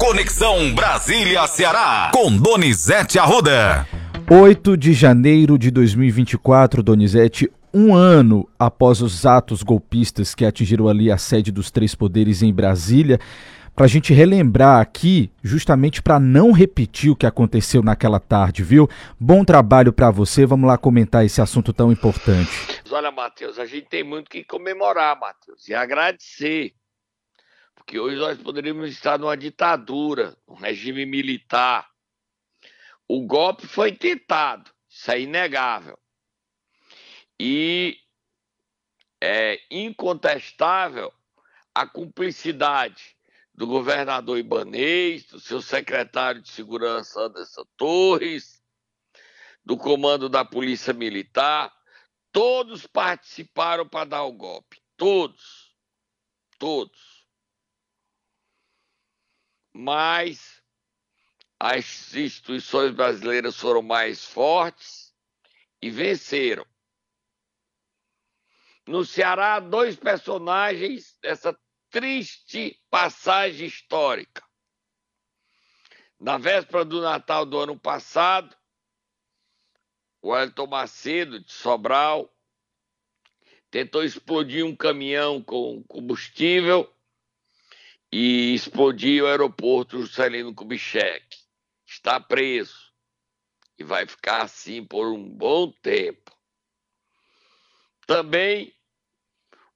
Conexão Brasília-Ceará, com Donizete Arruda. 8 de janeiro de 2024, Donizete, um ano após os atos golpistas que atingiram ali a sede dos três poderes em Brasília, para a gente relembrar aqui, justamente para não repetir o que aconteceu naquela tarde, viu? Bom trabalho para você, vamos lá comentar esse assunto tão importante. Olha, Matheus, a gente tem muito que comemorar, Matheus, e agradecer, porque hoje nós poderíamos estar numa ditadura, um regime militar. O golpe foi tentado, isso é inegável. E é incontestável a cumplicidade do governador Ibanês, do seu secretário de segurança Anderson Torres, do comando da Polícia Militar, todos participaram para dar o golpe. Todos. Todos. Mas as instituições brasileiras foram mais fortes e venceram. No Ceará, dois personagens dessa triste passagem histórica. Na véspera do Natal do ano passado, o Elton Macedo, de Sobral, tentou explodir um caminhão com combustível e explodiu o aeroporto Juscelino Kubitschek. Está preso e vai ficar assim por um bom tempo. Também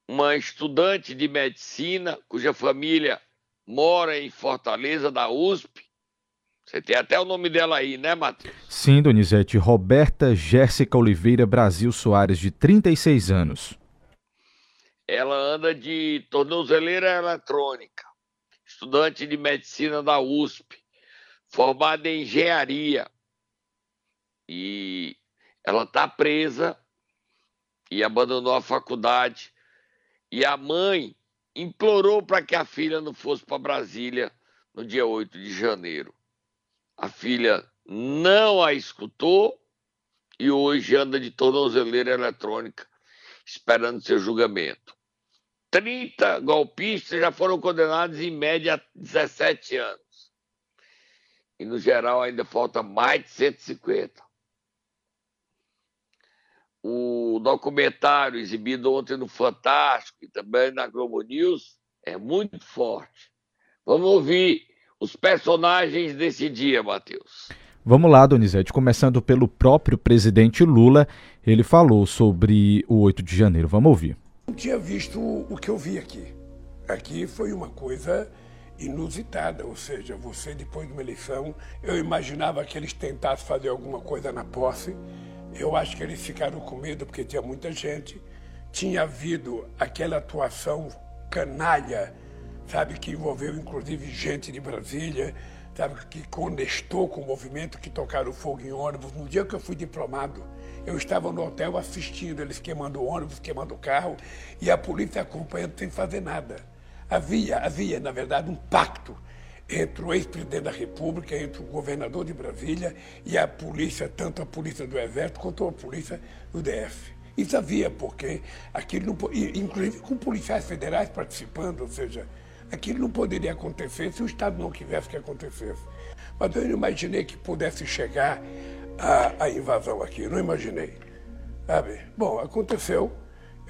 uma estudante de medicina cuja família mora em Fortaleza, da USP. Você tem até o nome dela aí, né, Matheus? Sim, Donizete. Roberta Jéssica Oliveira Brasil Soares, de 36 anos. Ela anda de tornozeleira eletrônica, estudante de medicina da USP, formada em engenharia. E ela está presa e abandonou a faculdade e a mãe implorou para que a filha não fosse para Brasília no dia 8 de janeiro. A filha não a escutou e hoje anda de tornozeleira eletrônica esperando seu julgamento. 30 golpistas já foram condenados em média a 17 anos. E no geral ainda falta mais de 150 o documentário exibido ontem no Fantástico e também na Globo News é muito forte. Vamos ouvir os personagens desse dia, Matheus. Vamos lá, Donizete, começando pelo próprio presidente Lula, ele falou sobre o 8 de janeiro. Vamos ouvir. Não tinha visto o que eu vi aqui. Aqui foi uma coisa inusitada, ou seja, você depois de uma eleição, eu imaginava que eles tentassem fazer alguma coisa na posse eu acho que eles ficaram com medo porque tinha muita gente. Tinha havido aquela atuação canalha, sabe, que envolveu inclusive gente de Brasília, sabe, que conestou com o movimento, que tocaram fogo em ônibus. No dia que eu fui diplomado, eu estava no hotel assistindo eles queimando ônibus, queimando carro, e a polícia acompanhando sem fazer nada. Havia, havia, na verdade, um pacto entre o ex-presidente da República, entre o governador de Brasília e a polícia, tanto a polícia do Exército quanto a polícia do DF. Isso havia, porque aquilo não, inclusive com policiais federais participando, ou seja, aquilo não poderia acontecer se o Estado não quisesse que acontecesse. Mas eu não imaginei que pudesse chegar a, a invasão aqui, não imaginei. Sabe? Bom, aconteceu.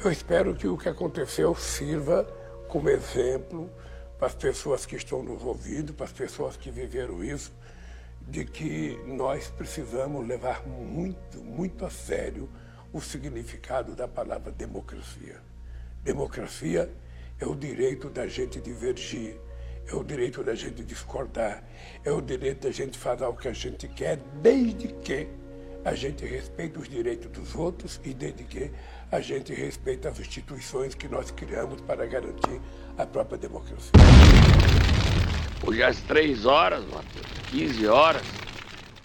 Eu espero que o que aconteceu sirva como exemplo para as pessoas que estão nos ouvindo, para as pessoas que viveram isso, de que nós precisamos levar muito, muito a sério o significado da palavra democracia. Democracia é o direito da gente divergir, é o direito da gente discordar, é o direito da gente fazer o que a gente quer, desde que a gente respeite os direitos dos outros e desde que a gente respeite as instituições que nós criamos para garantir a própria democracia. Hoje às três horas, Matheus, 15 horas,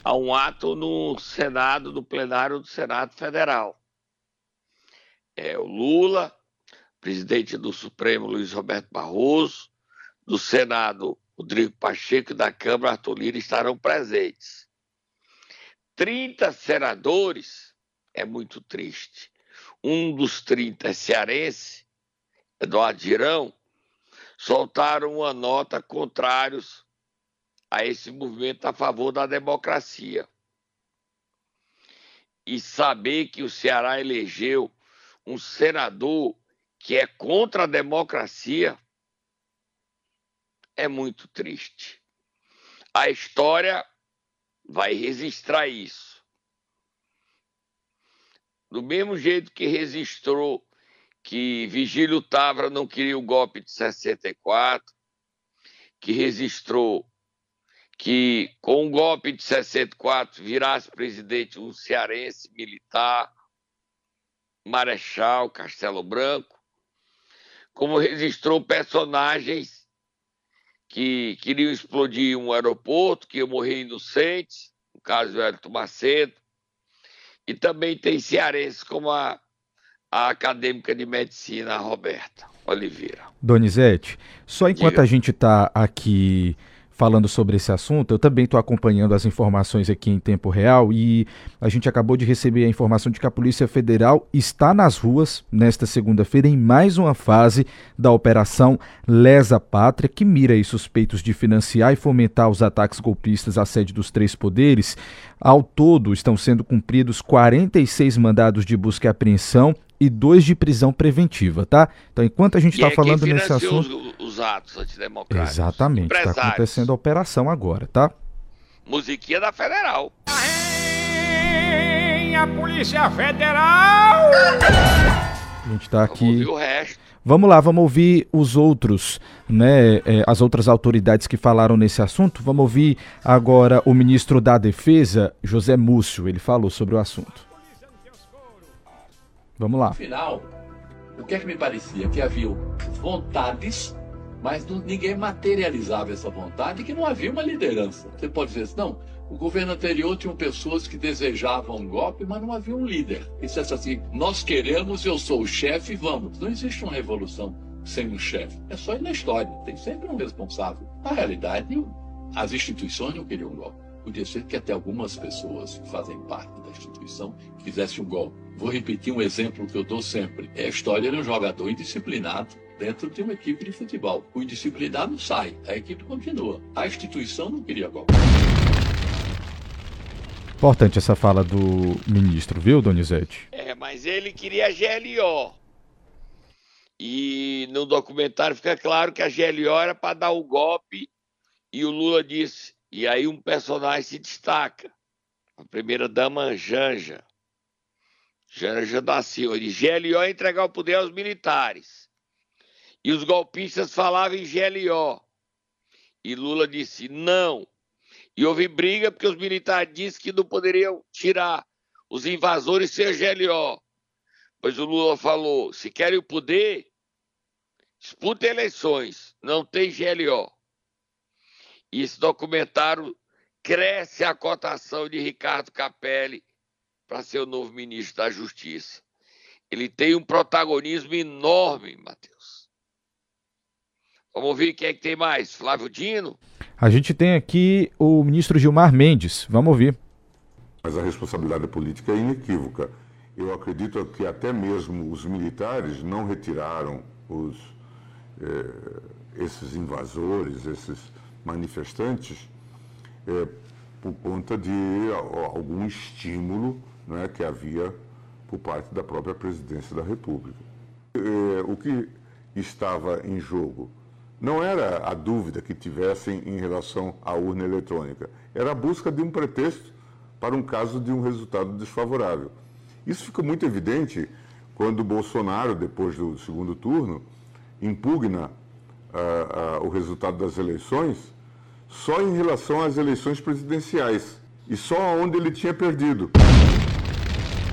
há um ato no Senado, do plenário do Senado Federal. É o Lula, presidente do Supremo Luiz Roberto Barroso, do Senado Rodrigo Pacheco e da Câmara Arthur Lira estarão presentes. 30 senadores é muito triste. Um dos 30 é cearense, Eduardo Girão, soltaram uma nota contrários a esse movimento a favor da democracia. E saber que o Ceará elegeu um senador que é contra a democracia é muito triste. A história vai registrar isso. Do mesmo jeito que registrou que Vigílio Tavra não queria o golpe de 64, que registrou que com o golpe de 64 virasse presidente um cearense militar, Marechal Castelo Branco, como registrou personagens que queriam explodir um aeroporto, que iam morrer inocentes, no caso do Hélio Macedo, e também tem cearenses como a, a acadêmica de medicina, a Roberta Oliveira. Donizete, só enquanto Diga. a gente está aqui falando sobre esse assunto. Eu também estou acompanhando as informações aqui em tempo real e a gente acabou de receber a informação de que a Polícia Federal está nas ruas nesta segunda-feira em mais uma fase da Operação Lesa Pátria, que mira aí suspeitos de financiar e fomentar os ataques golpistas à sede dos três poderes. Ao todo, estão sendo cumpridos 46 mandados de busca e apreensão e dois de prisão preventiva, tá? Então, enquanto a gente está é falando nesse assunto. Os, os atos antidemocráticos. Exatamente, está acontecendo a operação agora, tá? Musiquinha da Federal. A Polícia Federal! A gente está aqui. Vamos ouvir o resto. Vamos lá, vamos ouvir os outros, né, é, as outras autoridades que falaram nesse assunto. Vamos ouvir agora o ministro da Defesa, José Múcio. Ele falou sobre o assunto. Vamos lá. No final, o que é que me parecia? Que havia vontades, mas não, ninguém materializava essa vontade e que não havia uma liderança. Você pode dizer assim, não, o governo anterior tinha pessoas que desejavam um golpe, mas não havia um líder. Isso é assim, nós queremos, eu sou o chefe, vamos. Não existe uma revolução sem um chefe. É só ir na história, tem sempre um responsável. Na realidade, as instituições não queriam um golpe. Podia ser que até algumas pessoas que fazem parte da instituição fizessem um golpe. Vou repetir um exemplo que eu dou sempre. É a história de um jogador indisciplinado dentro de uma equipe de futebol. O indisciplinado sai, a equipe continua. A instituição não queria golpe. Importante essa fala do ministro, viu, Donizete? É, mas ele queria a GLO. E no documentário fica claro que a GLO era para dar o golpe e o Lula disse: e aí um personagem se destaca. A primeira dama Janja. Janja da Silva. De GLO entregar o poder aos militares. E os golpistas falavam em GLO. E Lula disse não. E houve briga porque os militares disseram que não poderiam tirar os invasores sem GLO. Pois o Lula falou: se querem o poder, disputem eleições, não tem GLO. E esse documentário cresce a cotação de Ricardo Capelli para ser o novo ministro da Justiça. Ele tem um protagonismo enorme, Matheus. Vamos ouvir quem é que tem mais? Flávio Dino? A gente tem aqui o ministro Gilmar Mendes. Vamos ouvir. Mas a responsabilidade política é inequívoca. Eu acredito que até mesmo os militares não retiraram os, eh, esses invasores, esses manifestantes é, por conta de algum estímulo né, que havia por parte da própria presidência da República. É, o que estava em jogo não era a dúvida que tivessem em relação à urna eletrônica, era a busca de um pretexto para um caso de um resultado desfavorável. Isso fica muito evidente quando Bolsonaro, depois do segundo turno, impugna uh, uh, o resultado das eleições só em relação às eleições presidenciais e só onde ele tinha perdido.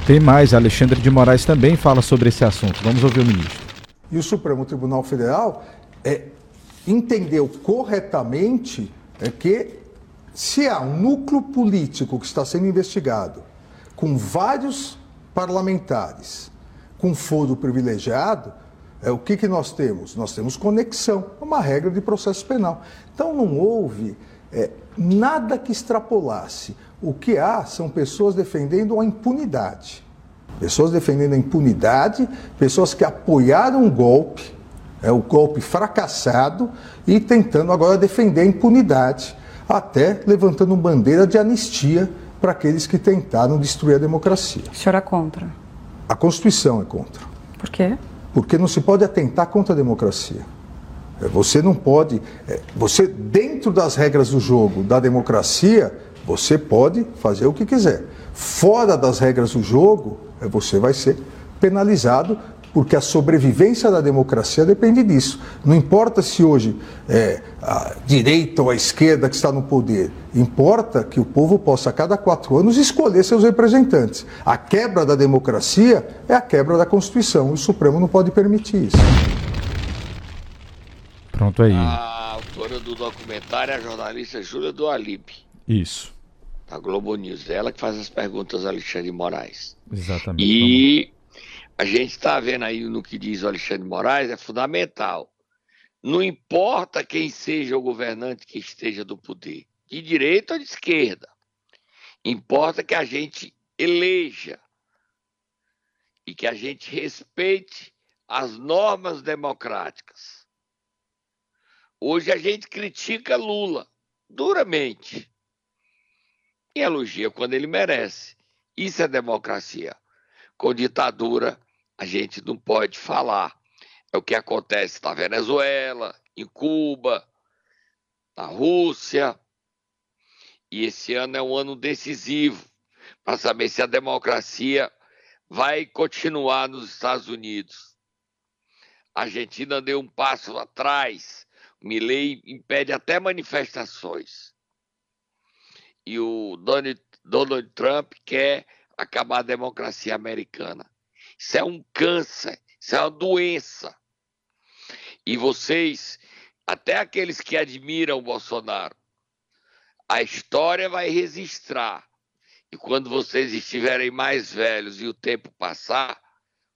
Tem mais, Alexandre de Moraes também fala sobre esse assunto. Vamos ouvir o ministro. E o Supremo Tribunal Federal é, entendeu corretamente é que se há um núcleo político que está sendo investigado, com vários parlamentares, com foro privilegiado, é, o que, que nós temos? Nós temos conexão, uma regra de processo penal. Então não houve é, nada que extrapolasse. O que há são pessoas defendendo a impunidade. Pessoas defendendo a impunidade, pessoas que apoiaram um golpe, é o golpe fracassado, e tentando agora defender a impunidade. até levantando bandeira de anistia para aqueles que tentaram destruir a democracia. O senhor é contra? A Constituição é contra. Por quê? Porque não se pode atentar contra a democracia. É, você não pode. É, você, dentro das regras do jogo da democracia, você pode fazer o que quiser. Fora das regras do jogo, é, você vai ser penalizado porque a sobrevivência da democracia depende disso. Não importa se hoje é a direita ou a esquerda que está no poder, importa que o povo possa, a cada quatro anos, escolher seus representantes. A quebra da democracia é a quebra da Constituição. O Supremo não pode permitir isso. Pronto aí. A autora do documentário é a jornalista Júlia do Alibe. Isso. Da Globo News. Ela que faz as perguntas a Alexandre Moraes. Exatamente. E a gente está vendo aí no que diz o Alexandre Moraes, é fundamental. Não importa quem seja o governante que esteja do poder, de direita ou de esquerda. Importa que a gente eleja e que a gente respeite as normas democráticas. Hoje a gente critica Lula duramente e elogia quando ele merece. Isso é democracia. Com ditadura, a gente não pode falar. É o que acontece na Venezuela, em Cuba, na Rússia. E esse ano é um ano decisivo para saber se a democracia vai continuar nos Estados Unidos. A Argentina deu um passo atrás. Milley impede até manifestações. E o Donald, Donald Trump quer acabar a democracia americana. Isso é um câncer, isso é uma doença. E vocês, até aqueles que admiram o Bolsonaro, a história vai registrar. E quando vocês estiverem mais velhos e o tempo passar,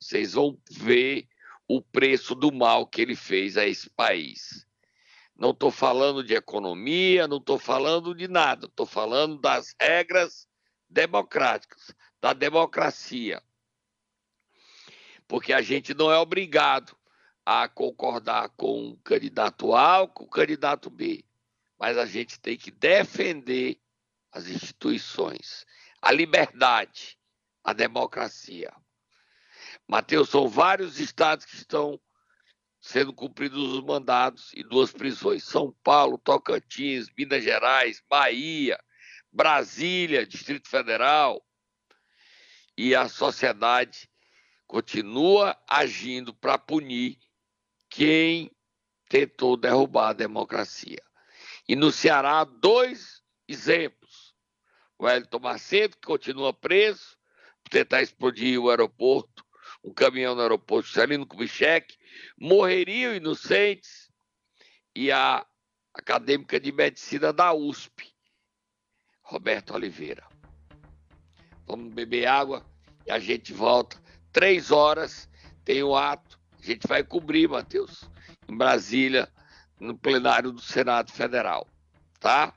vocês vão ver o preço do mal que ele fez a esse país. Não estou falando de economia, não estou falando de nada, estou falando das regras democráticas, da democracia porque a gente não é obrigado a concordar com o candidato A ou com o candidato B, mas a gente tem que defender as instituições, a liberdade, a democracia. Mateus, são vários estados que estão sendo cumpridos os mandados e duas prisões: São Paulo, Tocantins, Minas Gerais, Bahia, Brasília, Distrito Federal. E a sociedade continua agindo para punir quem tentou derrubar a democracia. E no Ceará, dois exemplos. O Wellington Macedo, que continua preso por tentar explodir o aeroporto, um caminhão no aeroporto Celino Kubitschek, morreriam inocentes, e a acadêmica de medicina da USP, Roberto Oliveira. Vamos beber água e a gente volta três horas tem o ato. A gente vai cobrir, Matheus, em Brasília, no plenário do Senado Federal. Tá?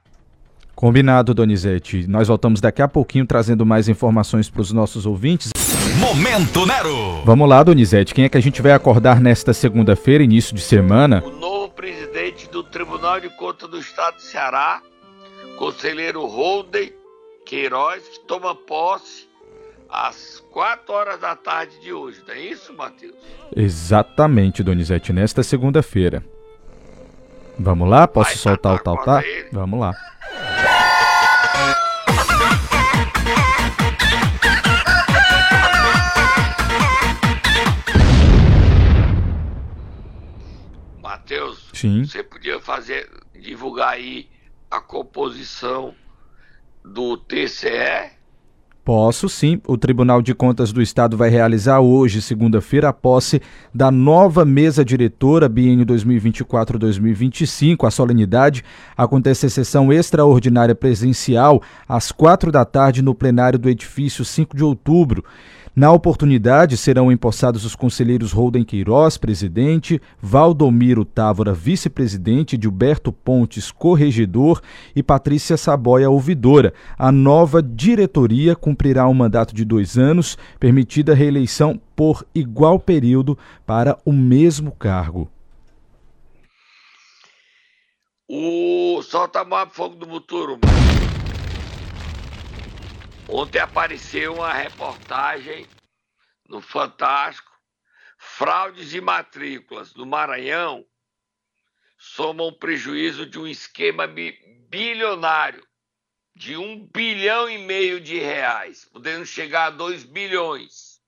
Combinado, Donizete. Nós voltamos daqui a pouquinho trazendo mais informações para os nossos ouvintes. Momento Nero! Vamos lá, Donizete. Quem é que a gente vai acordar nesta segunda-feira, início de semana? O novo presidente do Tribunal de Contas do Estado do Ceará, conselheiro Holden Queiroz, que toma posse às 4 horas da tarde de hoje, não é isso, Matheus? Exatamente, Donizete, nesta segunda-feira. Vamos lá? Posso Vai, soltar o tal, tá? Vamos lá. Sim. você podia fazer, divulgar aí a composição do TCE Posso sim. O Tribunal de Contas do Estado vai realizar hoje, segunda-feira, a posse da nova mesa diretora biênio 2024-2025. A solenidade acontece em sessão extraordinária presencial às quatro da tarde no plenário do edifício 5 de outubro. Na oportunidade, serão empossados os conselheiros Holden Queiroz, presidente, Valdomiro Távora, vice-presidente, Gilberto Pontes, corregedor e Patrícia Saboia, ouvidora. A nova diretoria cumprirá um mandato de dois anos, permitida reeleição por igual período para o mesmo cargo. O Solta Moab Fogo do Futuro. Ontem apareceu uma reportagem no Fantástico. Fraudes e matrículas no Maranhão somam prejuízo de um esquema bilionário de um bilhão e meio de reais, podendo chegar a dois bilhões.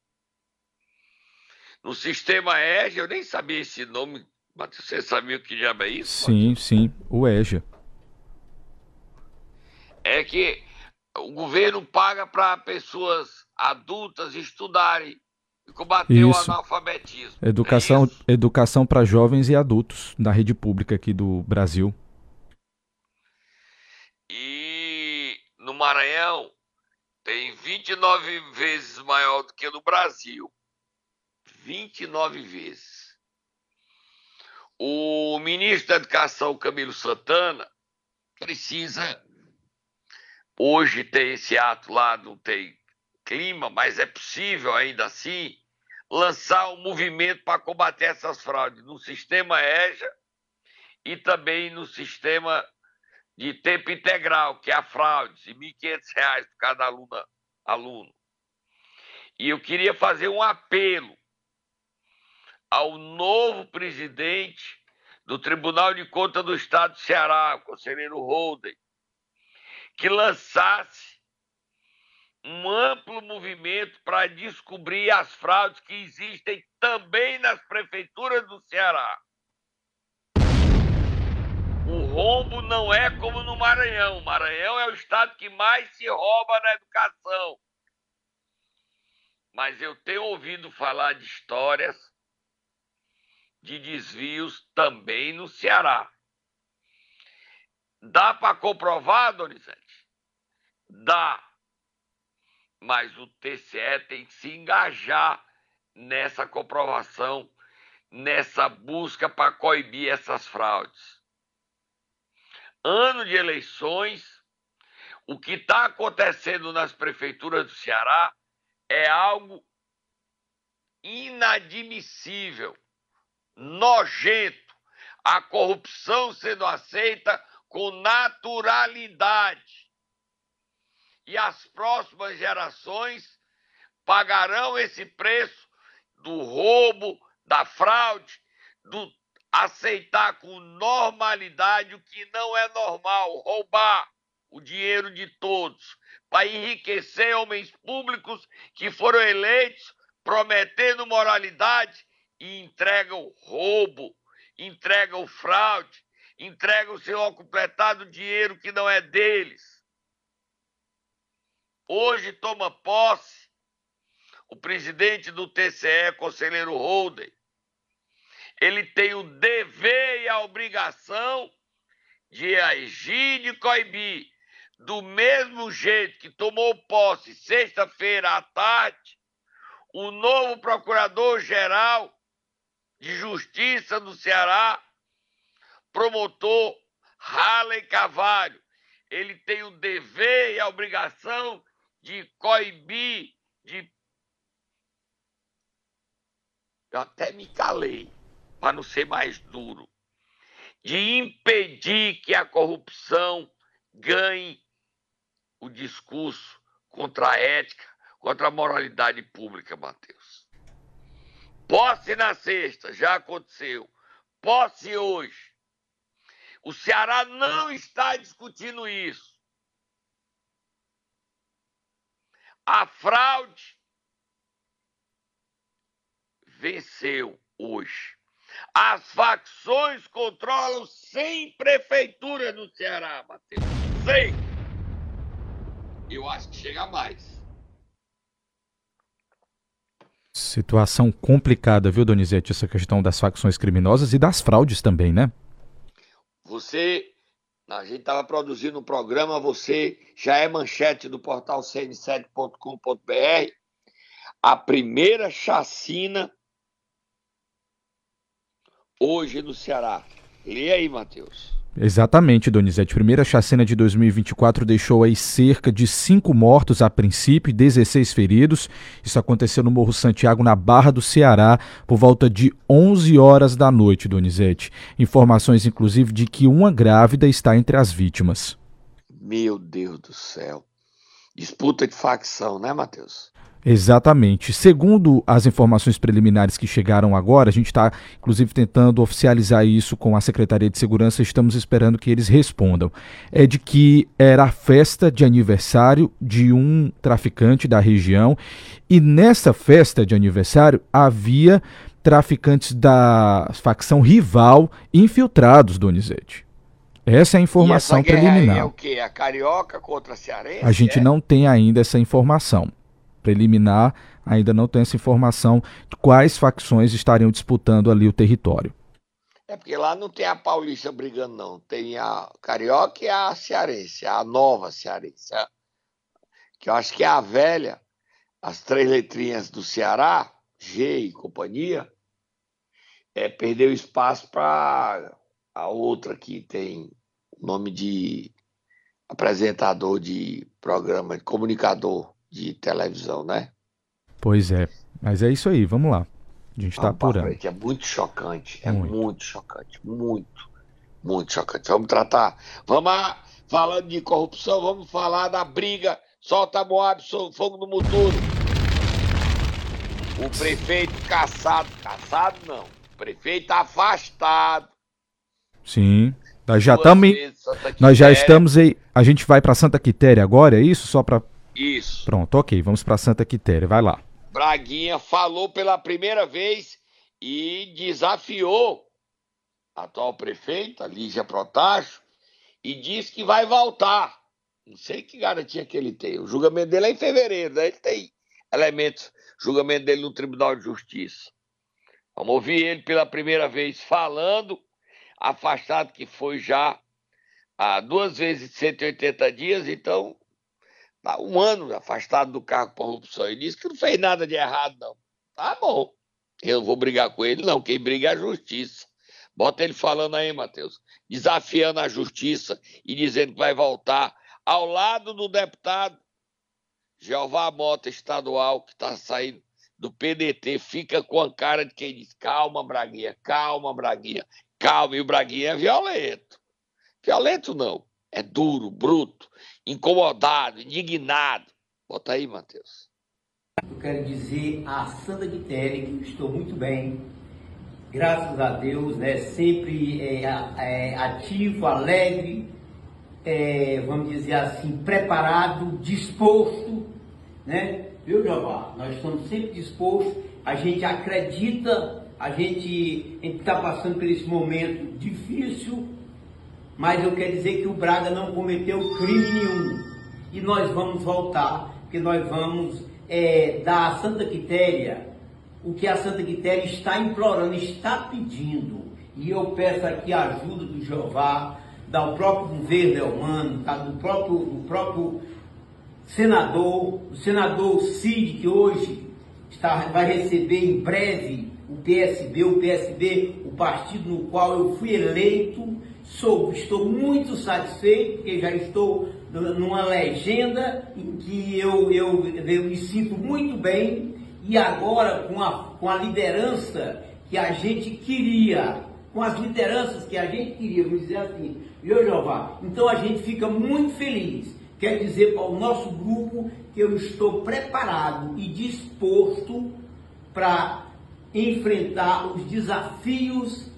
No sistema EGE, eu nem sabia esse nome, mas você sabia o que diabo é isso? Sim, Matheus? sim, o EGE. É que o governo paga para pessoas adultas estudarem e combater isso. o analfabetismo. Educação, é educação para jovens e adultos na rede pública aqui do Brasil. E no Maranhão tem 29 vezes maior do que no Brasil. 29 vezes. O ministro da Educação, Camilo Santana, precisa. Hoje tem esse ato lá, não tem clima, mas é possível ainda assim lançar um movimento para combater essas fraudes no sistema EJA e também no sistema de tempo integral, que é a fraude, de R$ 1.500 por cada aluna, aluno. E eu queria fazer um apelo ao novo presidente do Tribunal de Contas do Estado do Ceará, o conselheiro Holden, que lançasse um amplo movimento para descobrir as fraudes que existem também nas prefeituras do Ceará roubo não é como no Maranhão. O Maranhão é o estado que mais se rouba na educação. Mas eu tenho ouvido falar de histórias de desvios também no Ceará. Dá para comprovar, Donizete? Dá. Mas o TCE tem que se engajar nessa comprovação, nessa busca para coibir essas fraudes ano de eleições, o que está acontecendo nas prefeituras do Ceará é algo inadmissível, nojento. A corrupção sendo aceita com naturalidade. E as próximas gerações pagarão esse preço do roubo, da fraude, do aceitar com normalidade o que não é normal, roubar o dinheiro de todos, para enriquecer homens públicos que foram eleitos prometendo moralidade e entregam roubo, entregam fraude, entregam seu completado dinheiro que não é deles. Hoje toma posse o presidente do TCE, conselheiro Holden, ele tem o dever e a obrigação de agir de coibir. Do mesmo jeito que tomou posse sexta-feira à tarde, o novo procurador-geral de Justiça do Ceará, promotor Halley Cavalho. Ele tem o dever e a obrigação de coibir, de. Eu até me calei para não ser mais duro, de impedir que a corrupção ganhe o discurso contra a ética, contra a moralidade pública, Matheus. Posse na sexta, já aconteceu. Posse hoje. O Ceará não está discutindo isso. A fraude venceu hoje. As facções controlam 100 prefeituras no Ceará, Matheus. 100. Eu acho que chega mais. Situação complicada, viu, Donizete? Essa questão das facções criminosas e das fraudes também, né? Você, a gente estava produzindo um programa, você já é manchete do portal cn7.com.br. A primeira chacina hoje no Ceará. Lê aí, Matheus. Exatamente, Donizete. Primeira chacina de 2024 deixou aí cerca de cinco mortos a princípio e 16 feridos. Isso aconteceu no Morro Santiago, na Barra do Ceará, por volta de 11 horas da noite, Donizete. Informações, inclusive, de que uma grávida está entre as vítimas. Meu Deus do céu. Disputa de facção, né, Matheus? Exatamente. Segundo as informações preliminares que chegaram agora, a gente está, inclusive, tentando oficializar isso com a Secretaria de Segurança, estamos esperando que eles respondam. É de que era a festa de aniversário de um traficante da região e nessa festa de aniversário havia traficantes da facção rival infiltrados, Donizete. Essa é a informação e essa preliminar. é o quê? A carioca contra a cearense? A gente é? não tem ainda essa informação preliminar, ainda não tem essa informação de quais facções estariam disputando ali o território. É porque lá não tem a paulista brigando, não. Tem a carioca e a cearense, a nova cearense. Que eu acho que é a velha, as três letrinhas do Ceará, G e companhia, é, perdeu espaço para a outra que tem o nome de apresentador de programa, de comunicador de televisão, né? Pois é. Mas é isso aí, vamos lá. A gente está apurando. É muito chocante, é muito. muito chocante, muito, muito chocante. Vamos tratar. Vamos lá, falando de corrupção, vamos falar da briga. Solta Moab, fogo no motor. O prefeito caçado, caçado não, o prefeito afastado. Sim. Nós já estamos. Nós já estamos aí. A gente vai para Santa Quitéria agora, é isso? Só para isso. Pronto, ok. Vamos para Santa Quitéria. Vai lá. Braguinha falou pela primeira vez e desafiou a atual prefeita, Lígia Protacho, e disse que vai voltar. Não sei que garantia que ele tem. O julgamento dele é em fevereiro, né? Ele tem elementos. Julgamento dele no Tribunal de Justiça. Vamos ouvir ele pela primeira vez falando, afastado que foi já há duas vezes 180 dias, então um ano afastado do cargo por corrupção. Ele disse que não fez nada de errado, não. Tá bom. Eu não vou brigar com ele, não. Quem briga é a justiça. Bota ele falando aí, Matheus. Desafiando a justiça e dizendo que vai voltar ao lado do deputado Jeová Mota estadual, que está saindo do PDT, fica com a cara de quem diz: calma, Braguinha, calma, Braguinha, calma. E o Braguinha é violento. Violento não, é duro, bruto, incomodado, indignado. Bota aí, Matheus. Eu quero dizer a Santa Quitéria que estou muito bem, graças a Deus, né? sempre é, é, ativo, alegre, é, vamos dizer assim, preparado, disposto, né? Viu, Jeová? Nós estamos sempre dispostos, a gente acredita, a gente está passando por esse momento difícil, mas eu quero dizer que o Braga não cometeu crime nenhum. E nós vamos voltar, porque nós vamos é, dar à Santa Quitéria o que a Santa Quitéria está implorando, está pedindo. E eu peço aqui a ajuda do Jeová, do próprio governo humano, tá? do, próprio, do próprio senador, o senador Cid, que hoje está, vai receber em breve o PSB, o PSB, o partido no qual eu fui eleito Sou, estou muito satisfeito, porque já estou numa legenda em que eu, eu, eu me sinto muito bem e agora com a, com a liderança que a gente queria, com as lideranças que a gente queria, vamos dizer assim, viu Jeová? Então a gente fica muito feliz. Quer dizer para o nosso grupo que eu estou preparado e disposto para enfrentar os desafios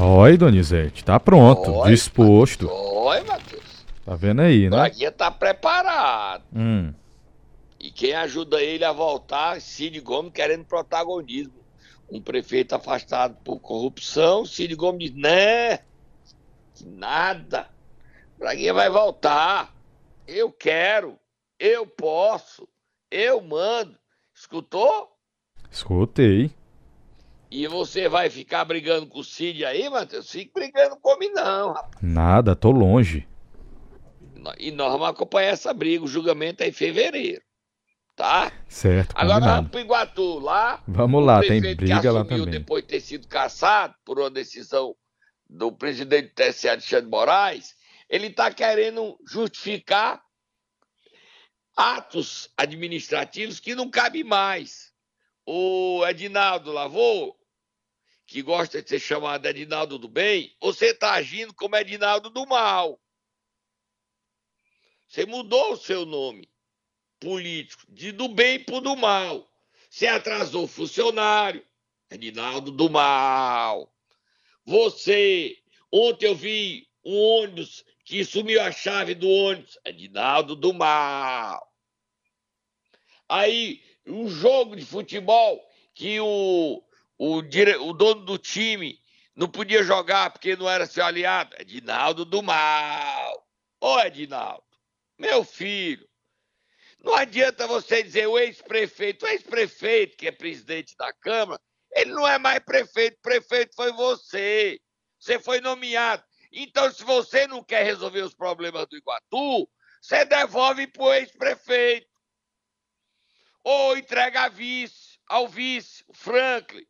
Oi, Donizete, tá pronto, Oi, disposto. Oi, Matheus. Tá vendo aí, né? Braguinha tá preparado. Hum. E quem ajuda ele a voltar, Cid Gomes querendo protagonismo. Um prefeito afastado por corrupção, Cid Gomes diz, né? Nada. Braguinha vai voltar. Eu quero. Eu posso. Eu mando. Escutou? Escutei. E você vai ficar brigando com o Cid aí, Matheus? Fique brigando comigo, não, rapaz. Nada, tô longe. E nós vamos acompanhar essa briga. O julgamento é em fevereiro. Tá? Certo. Agora nós vamos pro Iguatu. Lá. Vamos lá, tem briga lá também. depois de ter sido caçado por uma decisão do presidente do TSE, Alexandre Moraes, ele está querendo justificar atos administrativos que não cabem mais. O Edinaldo Lavô, que gosta de ser chamado Edinaldo do bem, você está agindo como Edinaldo do mal. Você mudou o seu nome político, de do bem para do mal. Você atrasou funcionário, Edinaldo do mal. Você, ontem eu vi um ônibus que sumiu a chave do ônibus, Edinaldo do mal. Aí, um jogo de futebol que o, o, dire... o dono do time não podia jogar porque não era seu aliado, Edinaldo do mal. Ô, Edinaldo, meu filho, não adianta você dizer o ex-prefeito, o ex-prefeito que é presidente da Câmara, ele não é mais prefeito, prefeito foi você. Você foi nomeado. Então, se você não quer resolver os problemas do Iguatu, você devolve para o ex-prefeito. Ou entrega a vice, ao vice, o Franklin.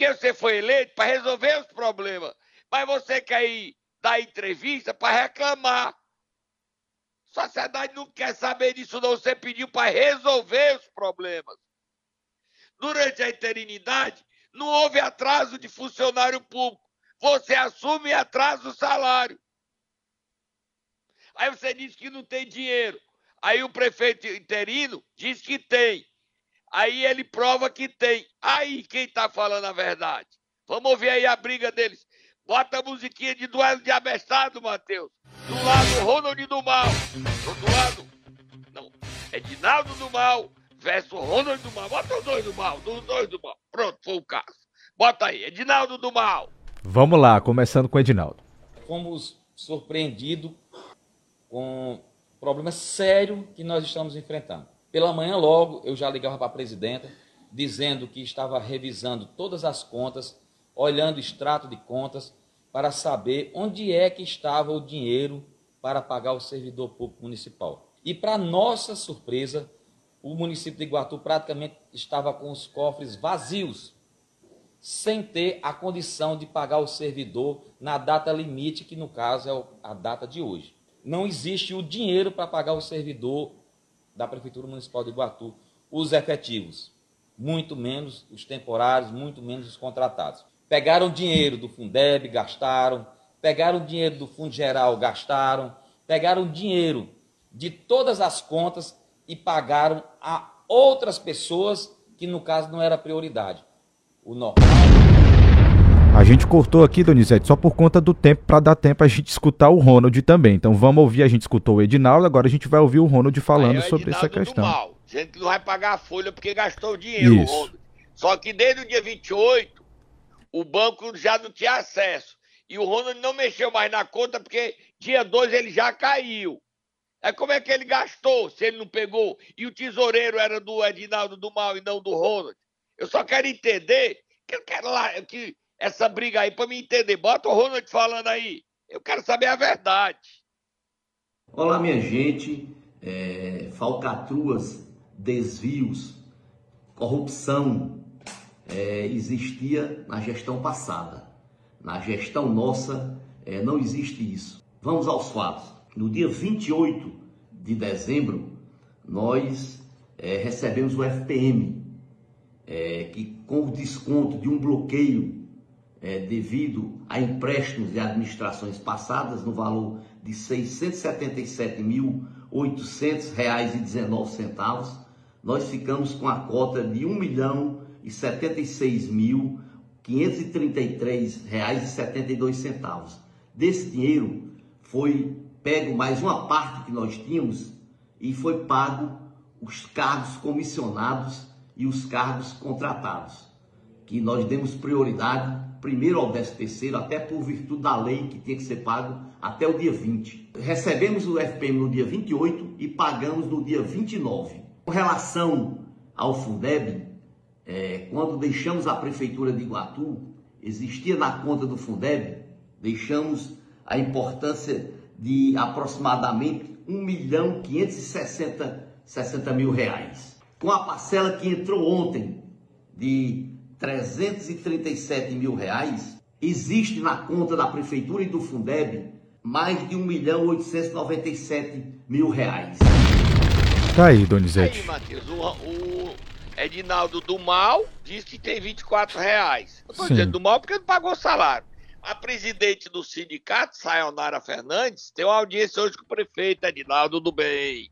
Porque você foi eleito para resolver os problemas. Mas você quer ir dar entrevista para reclamar. Sociedade não quer saber disso, não. Você pediu para resolver os problemas. Durante a eternidade, não houve atraso de funcionário público. Você assume e atrasa o salário. Aí você diz que não tem dinheiro. Aí o prefeito interino diz que tem. Aí ele prova que tem. Aí quem está falando a verdade? Vamos ouvir aí a briga deles. Bota a musiquinha de duelo de abestado, Matheus. Do lado, Ronald do Mal. Do lado, não, Edinaldo do Mal versus Ronald do Mal. Bota os dois do Mal, dos dois do Mal. Pronto, foi o caso. Bota aí, Edinaldo do Mal. Vamos lá, começando com o Edinaldo. Fomos surpreendidos com um problema sério que nós estamos enfrentando. Pela manhã logo, eu já ligava para a presidenta, dizendo que estava revisando todas as contas, olhando o extrato de contas, para saber onde é que estava o dinheiro para pagar o servidor público municipal. E, para nossa surpresa, o município de Iguatu praticamente estava com os cofres vazios, sem ter a condição de pagar o servidor na data limite, que no caso é a data de hoje. Não existe o dinheiro para pagar o servidor da Prefeitura Municipal de Iguatu, os efetivos, muito menos os temporários, muito menos os contratados. Pegaram dinheiro do Fundeb, gastaram, pegaram dinheiro do Fundo Geral, gastaram, pegaram dinheiro de todas as contas e pagaram a outras pessoas que no caso não era prioridade. O normal. A gente cortou aqui, Donizete, só por conta do tempo, para dar tempo a gente escutar o Ronald também. Então vamos ouvir, a gente escutou o Edinaldo, agora a gente vai ouvir o Ronald falando é o sobre essa questão. Mal. Dizendo que não vai pagar a folha porque gastou dinheiro, Isso. Ronald. Só que desde o dia 28, o banco já não tinha acesso. E o Ronald não mexeu mais na conta porque dia 2 ele já caiu. É como é que ele gastou se ele não pegou? E o tesoureiro era do Edinaldo do Mal e não do Ronald. Eu só quero entender que eu quero lá que essa briga aí para me entender. Bota o Ronald falando aí. Eu quero saber a verdade. Olá, minha gente. É, falcatruas, desvios, corrupção, é, existia na gestão passada. Na gestão nossa, é, não existe isso. Vamos aos fatos. No dia 28 de dezembro, nós é, recebemos o FPM, é, que com o desconto de um bloqueio é, devido a empréstimos de administrações passadas no valor de R$ 677.800,19, nós ficamos com a cota de R$ 1 milhão e R$ 76.533,72. Desse dinheiro foi pego mais uma parte que nós tínhamos e foi pago os cargos comissionados e os cargos contratados, que nós demos prioridade primeiro ao 13 terceiro, até por virtude da lei que tinha que ser pago até o dia 20. Recebemos o FPM no dia 28 e pagamos no dia 29. Com relação ao Fundeb, é, quando deixamos a prefeitura de Iguatu, existia na conta do Fundeb, deixamos a importância de aproximadamente 1 milhão 560 60 mil reais. Com a parcela que entrou ontem de 337 mil reais, existe na conta da Prefeitura e do Fundeb mais de 1 milhão 897 mil reais. Tá aí, Donizete. Aí, Matheus, o, o Edinaldo do Mal diz que tem 24 reais. Eu tô Sim. dizendo do Mal porque não pagou salário. A presidente do sindicato, Sayonara Fernandes, tem uma audiência hoje com o prefeito Edinaldo do Bem.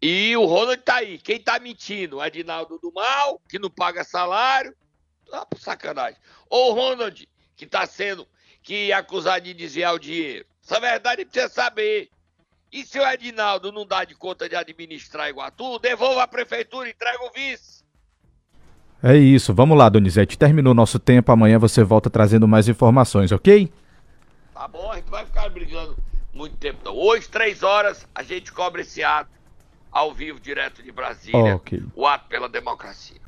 E o Ronald tá aí. Quem tá mentindo? O Edinaldo do Mal, que não paga salário. Tá por sacanagem. Ou o Ronald, que tá sendo que é acusado de desviar o dinheiro. Essa verdade precisa saber. E se o Edinaldo não dá de conta de administrar Iguatu, devolva a prefeitura e entrega o vice. É isso, vamos lá, Donizete. Terminou nosso tempo, amanhã você volta trazendo mais informações, ok? Tá bom? A gente vai ficar brigando muito tempo. Não. Hoje, três horas, a gente cobra esse ato ao vivo, direto de Brasília. Ok. O ato pela democracia.